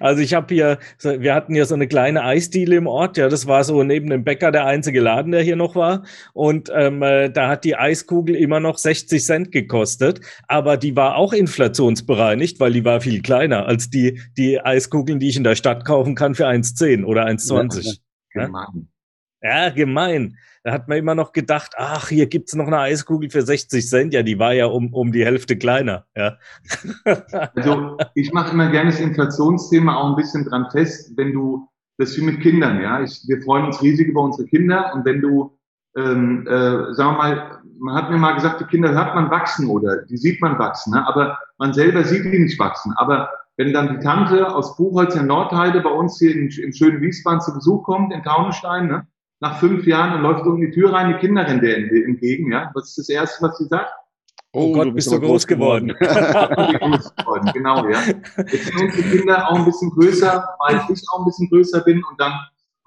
also ich habe hier, wir hatten hier so eine kleine Eisdiele im Ort, ja, das war so neben dem Bäcker der einzige Laden, der hier noch war. Und ähm, äh, da hat die Eiskugel immer noch 60 Cent gekostet, aber die war auch inflationsbereinigt, weil die war viel kleiner als die, die Eiskugeln, die ich in der Stadt kaufen kann für 1,10 oder 1,20. Ja, gemein. Ja, gemein. Da hat man immer noch gedacht, ach, hier gibt's noch eine Eiskugel für 60 Cent. Ja, die war ja um, um die Hälfte kleiner. Ja. Also ich mache immer gerne das Inflationsthema auch ein bisschen dran fest, wenn du, das ist wie mit Kindern, ja. Ich, wir freuen uns riesig über unsere Kinder und wenn du, ähm, äh, sagen wir mal, man hat mir mal gesagt, die Kinder hört man wachsen oder die sieht man wachsen, ne? aber man selber sieht die nicht wachsen. Aber wenn dann die Tante aus Buchholz in Nordheide bei uns hier im schönen Wiesbaden zu Besuch kommt, in Taunusstein, ne? Nach fünf Jahren und läuft um die Tür rein, die Kinder rennen der entgegen, ja. Was ist das Erste, was sie sagt? Oh, oh Gott, du bist du groß geworden. groß geworden. genau, ja. Jetzt sind unsere Kinder auch ein bisschen größer, weil ich auch ein bisschen größer bin und dann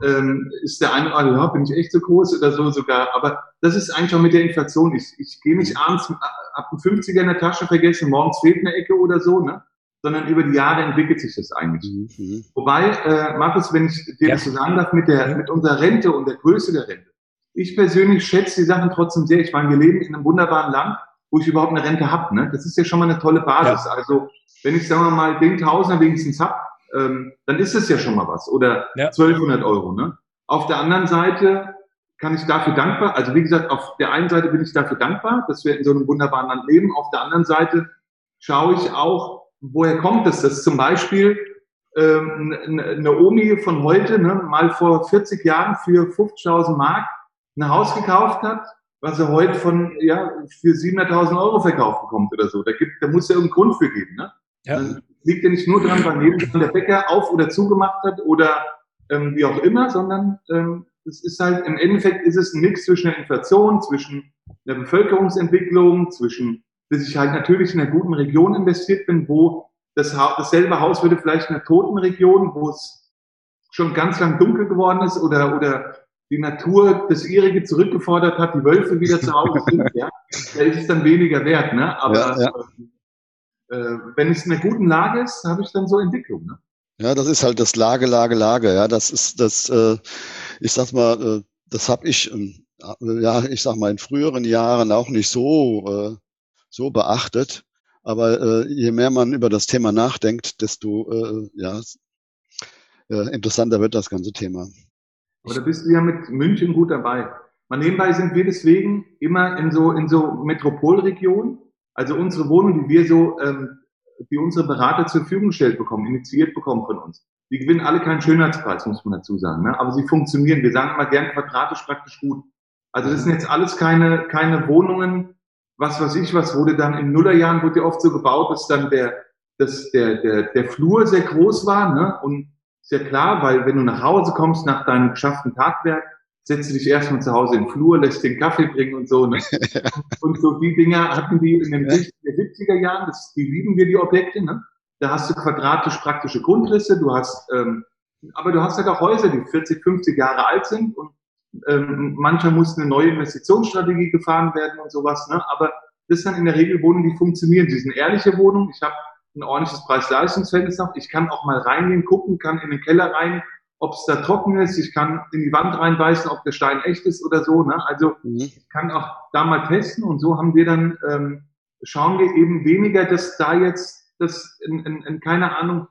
ähm, ist der eine, oh, ja, bin ich echt so groß oder so sogar. Aber das ist eigentlich auch mit der Inflation. Ich, ich gehe nicht abends, ab einem 50er in der Tasche vergessen, morgens fehlt eine Ecke oder so, ne? Sondern über die Jahre entwickelt sich das eigentlich. Mhm. mhm. Wobei, äh, Markus, wenn ich dir ja. das so sagen darf, mit, der, mit unserer Rente und der Größe der Rente. Ich persönlich schätze die Sachen trotzdem sehr. Ich meine, wir leben in einem wunderbaren Land, wo ich überhaupt eine Rente habe. Ne? Das ist ja schon mal eine tolle Basis. Ja. Also wenn ich, sagen wir mal, den Tausender wenigstens habe, ähm, dann ist es ja schon mal was. Oder ja. 1200 Euro. Ne? Auf der anderen Seite kann ich dafür dankbar, also wie gesagt, auf der einen Seite bin ich dafür dankbar, dass wir in so einem wunderbaren Land leben. Auf der anderen Seite schaue ich auch, woher kommt es, dass zum Beispiel ähm, eine Omi von heute ne, mal vor 40 Jahren für 50.000 Mark ein Haus gekauft hat, was er heute von ja für 700.000 Euro verkauft bekommt oder so. Da, gibt, da muss ja irgendeinen Grund für geben. Ne? Ja. Dann liegt ja nicht nur dran, weil nebenan der Bäcker auf oder zugemacht hat oder ähm, wie auch immer, sondern ähm, es ist halt im Endeffekt ist es ein Mix zwischen der Inflation, zwischen der Bevölkerungsentwicklung, zwischen bis ich halt natürlich in einer guten Region investiert bin, wo das ha dasselbe Haus würde vielleicht in einer toten Region, wo es schon ganz lang dunkel geworden ist oder, oder die Natur das ihrige zurückgefordert hat, die Wölfe wieder zu Hause sind, ja, da ist es dann weniger wert. Ne? Aber ja, ja. Äh, wenn es in einer guten Lage ist, habe ich dann so Entwicklung. Ne? Ja, das ist halt das Lage, Lage, Lage. Ja, das ist das, äh, ich sag mal, äh, das habe ich, äh, ja, ich sag mal, in früheren Jahren auch nicht so äh, so beachtet. Aber äh, je mehr man über das Thema nachdenkt, desto äh, ja, äh, interessanter wird das ganze Thema. Aber da bist du ja mit München gut dabei. Mal nebenbei sind wir deswegen immer in so, in so Metropolregionen. Also unsere Wohnung, die wir so, ähm, die unsere Berater zur Verfügung gestellt bekommen, initiiert bekommen von uns. Die gewinnen alle keinen Schönheitspreis, muss man dazu sagen. Ne? Aber sie funktionieren. Wir sagen immer gern quadratisch praktisch gut. Also das sind jetzt alles keine, keine Wohnungen, was weiß ich, was wurde dann in Nullerjahren, wurde ja oft so gebaut, dass dann der, dass der, der, der Flur sehr groß war. Ne? Und sehr klar, weil wenn du nach Hause kommst nach deinem geschafften Tagwerk, setzt du dich erstmal zu Hause in den Flur, lässt den Kaffee bringen und so. Ne? und so die Dinger hatten die in den 60er, 70er Jahren, das, die lieben wir, die Objekte. Ne? Da hast du quadratisch praktische Grundrisse, du hast, ähm, aber du hast halt auch Häuser, die 40, 50 Jahre alt sind und ähm, manchmal muss eine neue Investitionsstrategie gefahren werden und sowas. Ne? Aber das sind in der Regel Wohnungen, die funktionieren. Die sind ehrliche Wohnungen. Ich habe ein ordentliches Preis-Leistungs-Verhältnis noch. Ich kann auch mal reingehen, gucken, kann in den Keller rein, ob es da trocken ist. Ich kann in die Wand reinbeißen, ob der Stein echt ist oder so. Ne? Also mhm. ich kann auch da mal testen und so haben wir dann, ähm, schauen wir eben weniger, dass da jetzt, dass in, in, in keine Ahnung,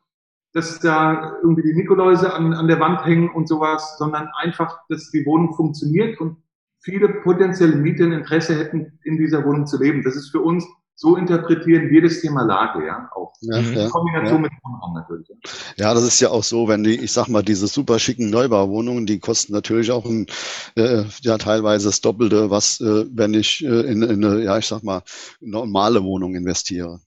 dass da irgendwie die Nikoläuse an, an der Wand hängen und sowas, sondern einfach, dass die Wohnung funktioniert und viele potenzielle Mieter ein Interesse hätten, in dieser Wohnung zu leben. Das ist für uns so interpretieren wir das Thema Lage, ja, auch. Ja, in ja, Kombination ja. mit Wohnraum natürlich. Ja. ja, das ist ja auch so, wenn die, ich sag mal, diese super schicken Neubauwohnungen, die kosten natürlich auch ein, äh, ja, teilweise das Doppelte, was, äh, wenn ich äh, in, in eine, ja, ich sag mal, normale Wohnung investiere.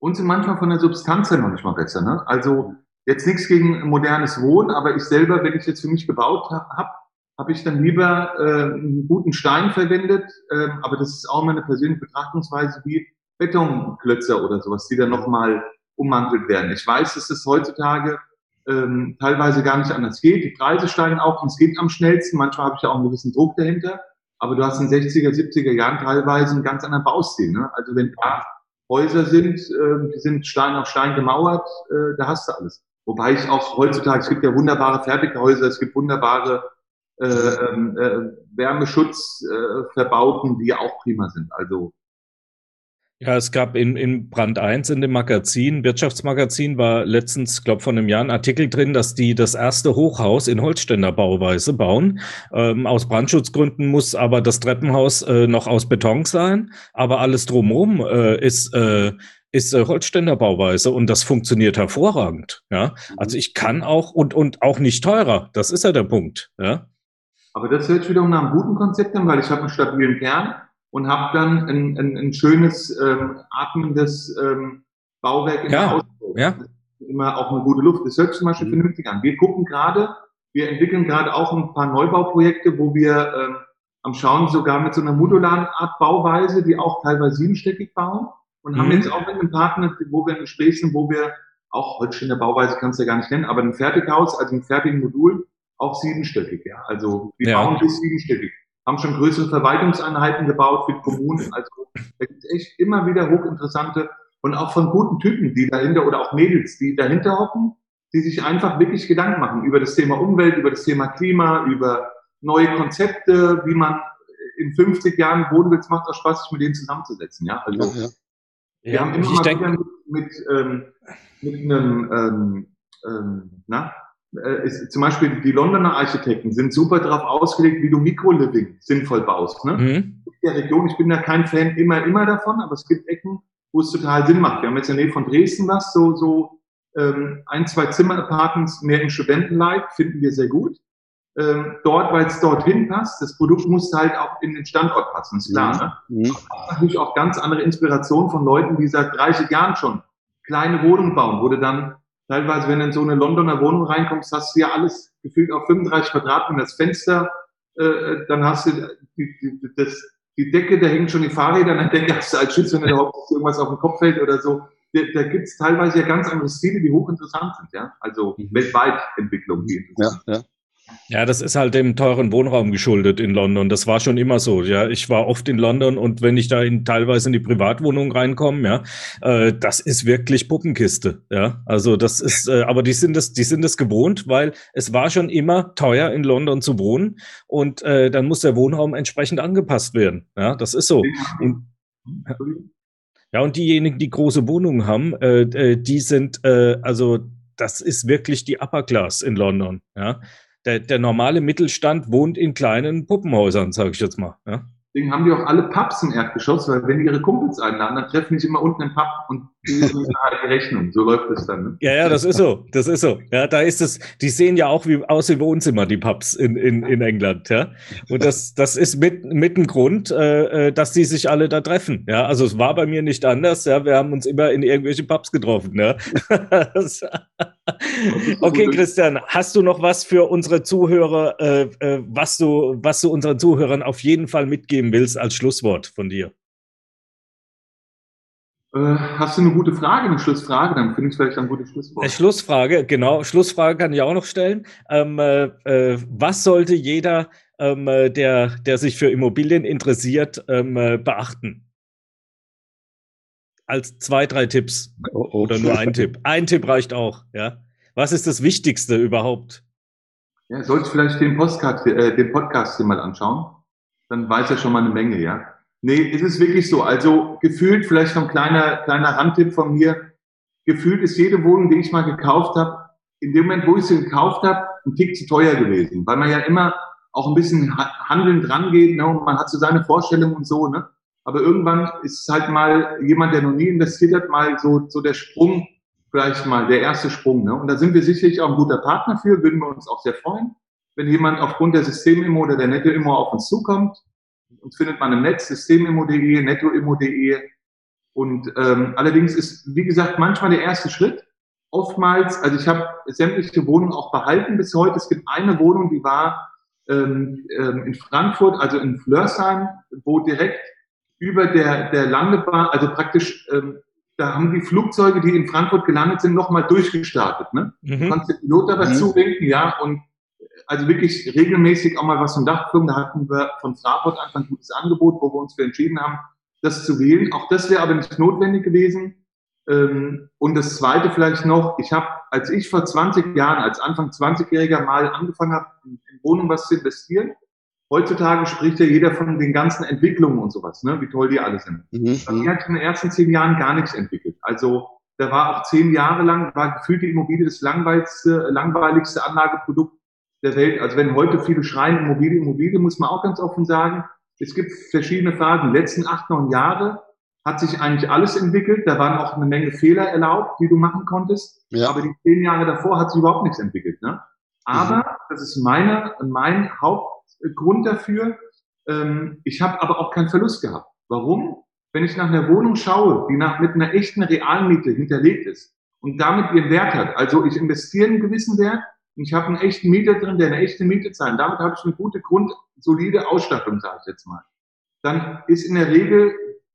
Und sind manchmal von der Substanz her noch nicht mal besser, ne? Also, jetzt nichts gegen modernes Wohnen, aber ich selber, wenn ich jetzt für mich gebaut habe, hab, habe ich dann lieber äh, einen guten Stein verwendet, äh, aber das ist auch meine persönliche Betrachtungsweise, wie Betonklötzer oder sowas, die dann nochmal ummantelt werden. Ich weiß, dass es heutzutage ähm, teilweise gar nicht anders geht. Die Preise steigen auch und es geht am schnellsten. Manchmal habe ich ja auch einen gewissen Druck dahinter. Aber du hast in 60er, 70er Jahren teilweise einen ganz anderen Baustil. Ne? Also wenn da Häuser sind, äh, die sind Stein auf Stein gemauert, äh, da hast du alles. Wobei ich auch heutzutage, es gibt ja wunderbare Fertighäuser, es gibt wunderbare äh, ähm, äh, Wärmeschutzverbauten, äh, die auch prima sind. Also ja, es gab in, in Brand 1 in dem Magazin, Wirtschaftsmagazin, war letztens, glaube von einem Jahr ein Artikel drin, dass die das erste Hochhaus in Holzständer Bauweise bauen. Ähm, aus Brandschutzgründen muss aber das Treppenhaus äh, noch aus Beton sein, aber alles drumherum äh, ist, äh, ist äh, Holzständer Bauweise und das funktioniert hervorragend. Ja, also ich kann auch und, und auch nicht teurer. Das ist ja der Punkt. Ja. Aber das hört sich wiederum nach einem guten Konzept an, weil ich habe einen stabilen Kern und habe dann ein, ein, ein schönes, ähm, atmendes ähm, Bauwerk in ja, der Ausbau. Ja. Immer auch eine gute Luft. Das hört sich zum Beispiel mhm. vernünftig an. Wir gucken gerade, wir entwickeln gerade auch ein paar Neubauprojekte, wo wir ähm, am Schauen sogar mit so einer modularen Art Bauweise, die auch teilweise siebenstöckig bauen und mhm. haben jetzt auch mit einem Partner, wo wir im Gespräch sind, wo wir auch heute in der Bauweise kannst du ja gar nicht nennen, aber ein Fertighaus, also ein fertigen Modul, auch siebenstöckig, ja. Also wir ja. bauen bis siebenstöckig haben schon größere Verwaltungseinheiten gebaut für die Kommunen. Also da gibt es echt immer wieder hochinteressante und auch von guten Typen, die dahinter oder auch Mädels, die dahinter hocken, die sich einfach wirklich Gedanken machen über das Thema Umwelt, über das Thema Klima, über neue Konzepte, wie man in 50 Jahren. Es macht auch Spaß, sich mit denen zusammenzusetzen. Ja, also ja, ja. wir ja, haben immer mal wieder mit, mit, ähm, mit einem ähm, ähm, na, ist, zum Beispiel die Londoner Architekten sind super darauf ausgelegt, wie du Mikroliving sinnvoll baust. Ne? Mhm. In der Region, ich bin da kein Fan immer, immer davon, aber es gibt Ecken, wo es total Sinn macht. Wir haben jetzt in der Nähe von Dresden was, so, so ähm, ein, zwei Zimmer-Apartments mehr im Studentenleib, finden wir sehr gut. Ähm, dort, weil es dorthin passt, das Produkt muss halt auch in den Standort passen, ist klar. Mhm. Ne? Mhm. natürlich auch ganz andere Inspiration von Leuten, die seit 30 Jahren schon kleine Wohnungen bauen, wo du dann teilweise, wenn du in so eine Londoner Wohnung reinkommst, hast du ja alles gefühlt auf 35 Quadratmeter das Fenster, äh, dann hast du die, die, das, die Decke, da hängen schon die Fahrräder an der Decke, hast du als Schütze, wenn da irgendwas auf den Kopf fällt oder so. Da, da gibt es teilweise ja ganz andere Stile, die hochinteressant sind, ja. Also mhm. weltweit Entwicklung, die interessant ja, ja. Ja, das ist halt dem teuren Wohnraum geschuldet in London. Das war schon immer so. Ja, ich war oft in London und wenn ich da in, teilweise in die Privatwohnung reinkomme, ja, äh, das ist wirklich Puppenkiste. Ja, also das ist, äh, aber die sind es, die sind es gewohnt, weil es war schon immer teuer in London zu wohnen und äh, dann muss der Wohnraum entsprechend angepasst werden. Ja, das ist so. Und, ja, und diejenigen, die große Wohnungen haben, äh, äh die sind, äh, also das ist wirklich die Upper Class in London. Ja der, der normale Mittelstand wohnt in kleinen Puppenhäusern, sage ich jetzt mal. Ja? Deswegen haben die auch alle Pubs im Erdgeschoss, weil wenn die ihre Kumpels einladen, dann treffen die sich immer unten im Pub. Und die Rechnung. So läuft es dann. Ne? Ja, ja, das ist so. Das ist so. Ja, da ist es, die sehen ja auch wie aus wie Wohnzimmer, die Pubs in, in, in England, ja. Und das, das ist mit, mit ein Grund, äh, äh dass die sich alle da treffen. Ja, also es war bei mir nicht anders, ja. Wir haben uns immer in irgendwelche Pubs getroffen, ja. okay, Christian, hast du noch was für unsere Zuhörer, äh, äh, was du, was du unseren Zuhörern auf jeden Fall mitgeben willst als Schlusswort von dir? Äh, hast du eine gute Frage, eine Schlussfrage? Dann finde ich vielleicht ein gutes Schlusswort. Eine Schlussfrage, genau. Schlussfrage kann ich auch noch stellen. Ähm, äh, äh, was sollte jeder, ähm, äh, der, der sich für Immobilien interessiert, ähm, äh, beachten? Als zwei, drei Tipps. Oh, oh. Oder nur ein Tipp. Ein Tipp reicht auch, ja. Was ist das Wichtigste überhaupt? Ja, sollst vielleicht den, Postcard, äh, den Podcast hier mal anschauen. Dann weiß er schon mal eine Menge, ja. Nee, es ist wirklich so. Also gefühlt, vielleicht noch ein kleiner, kleiner Randtipp von mir, gefühlt ist jede Wohnung, die ich mal gekauft habe, in dem Moment, wo ich sie gekauft habe, ein Tick zu teuer gewesen. Weil man ja immer auch ein bisschen handelnd dran geht, ne? und man hat so seine Vorstellungen und so, ne? Aber irgendwann ist es halt mal jemand, der noch nie investiert hat, mal so, so der Sprung, vielleicht mal der erste Sprung, ne? Und da sind wir sicherlich auch ein guter Partner für, würden wir uns auch sehr freuen, wenn jemand aufgrund der Systemimmo oder der Netto-Immo auf uns zukommt uns findet man im Netz, systemimmo.de, nettoimmo.de. Und ähm, allerdings ist, wie gesagt, manchmal der erste Schritt. Oftmals, also ich habe sämtliche Wohnungen auch behalten bis heute. Es gibt eine Wohnung, die war ähm, ähm, in Frankfurt, also in Flörsheim, wo direkt über der, der Landebahn, also praktisch, ähm, da haben die Flugzeuge, die in Frankfurt gelandet sind, nochmal durchgestartet. Ne? Mhm. Du kannst den Pilot dazu mhm. winken, ja, und also wirklich regelmäßig auch mal was vom Dach Da hatten wir von Fraport einfach ein gutes Angebot, wo wir uns für entschieden haben, das zu wählen. Auch das wäre aber nicht notwendig gewesen. Ähm, und das Zweite vielleicht noch, ich habe, als ich vor 20 Jahren, als Anfang 20-Jähriger mal angefangen habe, in Wohnungen was zu investieren, heutzutage spricht ja jeder von den ganzen Entwicklungen und sowas, ne? wie toll die alle sind. Mhm. Bei mir hat in den ersten zehn Jahren gar nichts entwickelt. Also da war auch zehn Jahre lang, war gefühlt die Immobilie das langweiligste, langweiligste Anlageprodukt der Welt. Also wenn heute viele schreien, Immobilie, Immobilie, muss man auch ganz offen sagen, es gibt verschiedene Phasen. Die letzten acht, neun Jahre hat sich eigentlich alles entwickelt. Da waren auch eine Menge Fehler erlaubt, die du machen konntest. Ja. Aber die zehn Jahre davor hat sich überhaupt nichts entwickelt. Ne? Aber, mhm. das ist meine, mein Hauptgrund dafür, ähm, ich habe aber auch keinen Verlust gehabt. Warum? Wenn ich nach einer Wohnung schaue, die nach, mit einer echten Realmiete hinterlegt ist und damit ihren Wert hat, also ich investiere einen gewissen Wert, ich habe einen echten Mieter drin, der eine echte Miete zahlt. Damit habe ich eine gute, grundsolide Ausstattung, sage ich jetzt mal. Dann ist in der Regel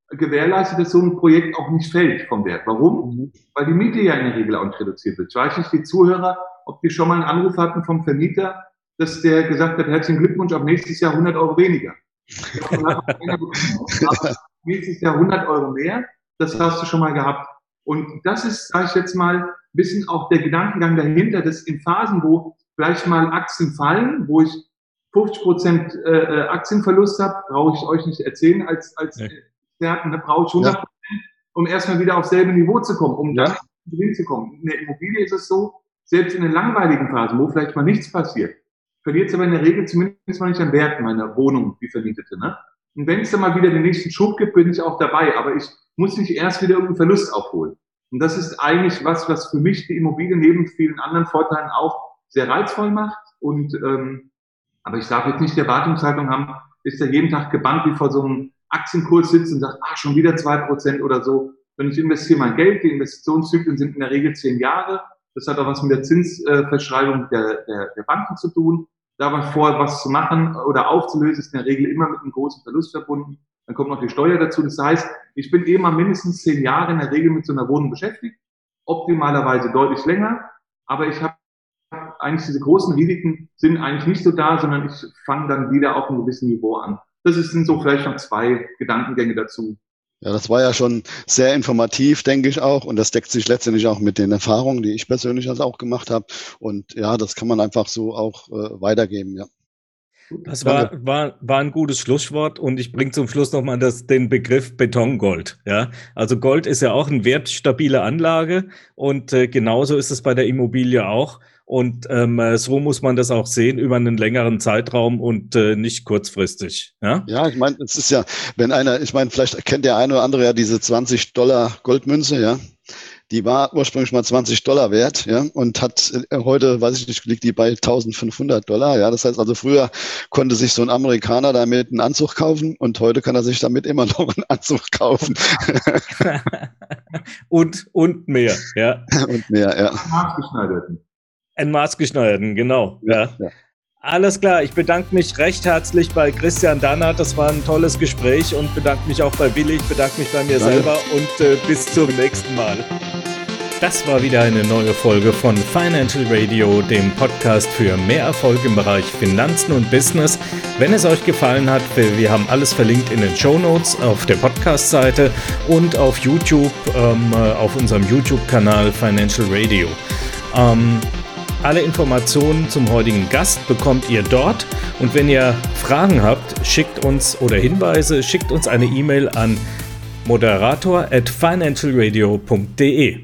gewährleistet, dass so ein Projekt auch nicht fällt vom Wert. Warum? Mhm. Weil die Miete ja in der Regel auch nicht reduziert wird. Ich weiß nicht, die Zuhörer, ob die schon mal einen Anruf hatten vom Vermieter, dass der gesagt hat, herzlichen Glückwunsch, ab nächstes Jahr 100 Euro weniger. nächstes Jahr 100 Euro mehr, das hast du schon mal gehabt. Und das ist, sage ich jetzt mal, bisschen auch der Gedankengang dahinter, dass in Phasen, wo vielleicht mal Aktien fallen, wo ich 50 Prozent äh, äh, Aktienverlust habe, brauche ich euch nicht erzählen als, als nee. Experten, da brauche ich 100 Prozent, ja. um erstmal wieder auf selbe Niveau zu kommen, um ja. dann Gewinn zu kommen. In der Immobilie ist es so, selbst in den langweiligen Phasen, wo vielleicht mal nichts passiert, verliert es aber in der Regel zumindest mal nicht an Wert meiner Wohnung, die vermietete. Ne? Und wenn es dann mal wieder den nächsten Schub gibt, bin ich auch dabei. Aber ich muss nicht erst wieder irgendeinen Verlust aufholen. Und das ist eigentlich was, was für mich die Immobilie neben vielen anderen Vorteilen auch sehr reizvoll macht. Und ähm, aber ich darf jetzt nicht die Erwartungshaltung haben, ist ja jeden Tag gebannt wie vor so einem Aktienkurs sitzt und sagt, ah, schon wieder zwei Prozent oder so. Wenn ich investiere mein Geld, die Investitionszyklen sind in der Regel zehn Jahre. Das hat auch was mit der Zinsverschreibung der, der, der Banken zu tun. Da was vor, was zu machen oder aufzulösen, ist in der Regel immer mit einem großen Verlust verbunden. Dann kommt noch die Steuer dazu. Das heißt, ich bin eben mal mindestens zehn Jahre in der Regel mit so einer Wohnung beschäftigt. Optimalerweise deutlich länger. Aber ich habe eigentlich diese großen Risiken sind eigentlich nicht so da, sondern ich fange dann wieder auf einem gewissen Niveau an. Das sind so vielleicht noch zwei Gedankengänge dazu. Ja, das war ja schon sehr informativ, denke ich auch. Und das deckt sich letztendlich auch mit den Erfahrungen, die ich persönlich also auch gemacht habe. Und ja, das kann man einfach so auch äh, weitergeben, ja. Das war, war, war ein gutes Schlusswort und ich bringe zum Schluss nochmal das, den Begriff Betongold. Ja? Also Gold ist ja auch eine wertstabile Anlage und äh, genauso ist es bei der Immobilie auch. Und ähm, so muss man das auch sehen über einen längeren Zeitraum und äh, nicht kurzfristig. Ja, ja ich meine, es ist ja, wenn einer, ich meine, vielleicht kennt der eine oder andere ja diese 20 Dollar Goldmünze, ja. Die war ursprünglich mal 20 Dollar wert, ja, und hat äh, heute, weiß ich nicht, liegt die bei 1500 Dollar, ja. Das heißt also, früher konnte sich so ein Amerikaner damit einen Anzug kaufen und heute kann er sich damit immer noch einen Anzug kaufen. und, und mehr, ja. Und mehr, ja. Maßgeschneiderten. Ein maßgeschneiderten, genau, ja. ja. Alles klar, ich bedanke mich recht herzlich bei Christian Dannert. Das war ein tolles Gespräch und bedanke mich auch bei Willi. Ich bedanke mich bei mir Danke. selber und äh, bis zum nächsten Mal. Das war wieder eine neue Folge von Financial Radio, dem Podcast für mehr Erfolg im Bereich Finanzen und Business. Wenn es euch gefallen hat, wir haben alles verlinkt in den Show Notes auf der Podcast-Seite und auf YouTube, ähm, äh, auf unserem YouTube-Kanal Financial Radio. Ähm, alle Informationen zum heutigen Gast bekommt ihr dort. Und wenn ihr Fragen habt, schickt uns oder Hinweise, schickt uns eine E-Mail an moderator at financialradio.de.